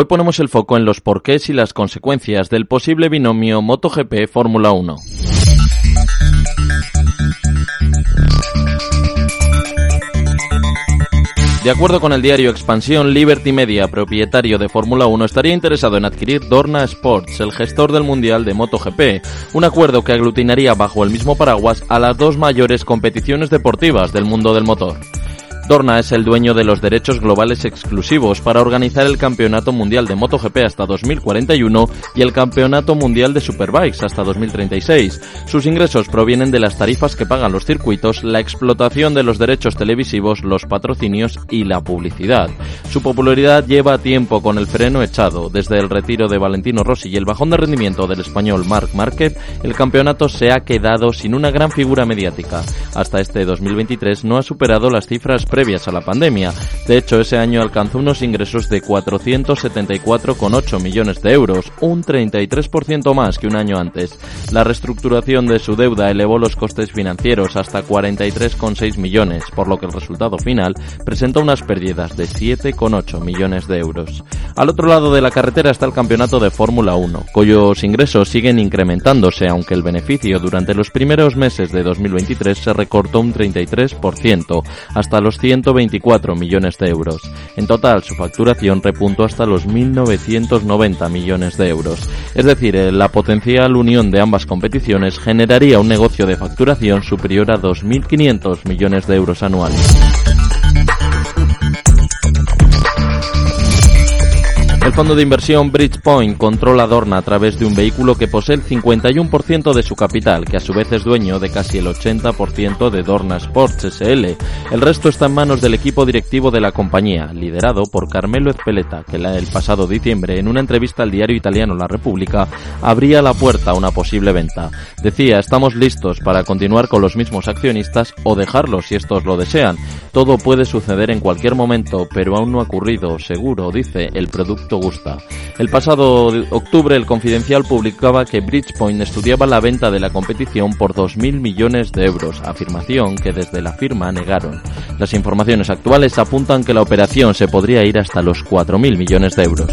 Hoy ponemos el foco en los porqués y las consecuencias del posible binomio MotoGP Fórmula 1. De acuerdo con el diario Expansión, Liberty Media, propietario de Fórmula 1, estaría interesado en adquirir Dorna Sports, el gestor del Mundial de MotoGP, un acuerdo que aglutinaría bajo el mismo paraguas a las dos mayores competiciones deportivas del mundo del motor. Dorna es el dueño de los derechos globales exclusivos para organizar el Campeonato Mundial de MotoGP hasta 2041 y el Campeonato Mundial de Superbikes hasta 2036. Sus ingresos provienen de las tarifas que pagan los circuitos, la explotación de los derechos televisivos, los patrocinios y la publicidad. Su popularidad lleva tiempo con el freno echado. Desde el retiro de Valentino Rossi y el bajón de rendimiento del español Marc Márquez, el campeonato se ha quedado sin una gran figura mediática. Hasta este 2023 no ha superado las cifras previas a la pandemia. De hecho, ese año alcanzó unos ingresos de 474,8 millones de euros, un 33% más que un año antes. La reestructuración de su deuda elevó los costes financieros hasta 43,6 millones, por lo que el resultado final presenta unas pérdidas de 7,8 millones de euros. Al otro lado de la carretera está el campeonato de Fórmula 1, cuyos ingresos siguen incrementándose, aunque el beneficio durante los primeros meses de 2023 se recortó un 33%, hasta los 124 millones de euros. En total, su facturación repuntó hasta los 1.990 millones de euros. Es decir, eh, la potencial unión de ambas competiciones generaría un negocio de facturación superior a 2.500 millones de euros anuales. El fondo de inversión Bridgepoint controla Dorna a través de un vehículo que posee el 51% de su capital, que a su vez es dueño de casi el 80% de Dorna Sports SL. El resto está en manos del equipo directivo de la compañía, liderado por Carmelo Ezpeleta, que el pasado diciembre, en una entrevista al diario italiano La República, abría la puerta a una posible venta. Decía, estamos listos para continuar con los mismos accionistas o dejarlos si estos lo desean. Todo puede suceder en cualquier momento, pero aún no ha ocurrido, seguro, dice, el producto El pasado octubre el Confidencial publicaba que Bridgepoint estudiaba la venta de la competición por 2.000 millones de euros, afirmación que desde la firma negaron. Las informaciones actuales apuntan que la operación se podría ir hasta los 4.000 millones de euros.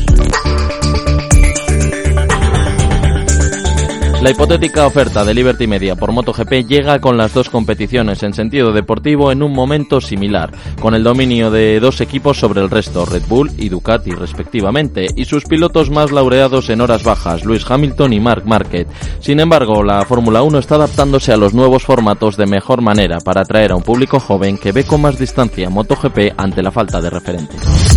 La hipotética oferta de Liberty Media por MotoGP llega con las dos competiciones en sentido deportivo en un momento similar, con el dominio de dos equipos sobre el resto, Red Bull y Ducati respectivamente, y sus pilotos más laureados en horas bajas, Lewis Hamilton y Mark Marquez. Sin embargo, la Fórmula 1 está adaptándose a los nuevos formatos de mejor manera para atraer a un público joven que ve con más distancia MotoGP ante la falta de referentes.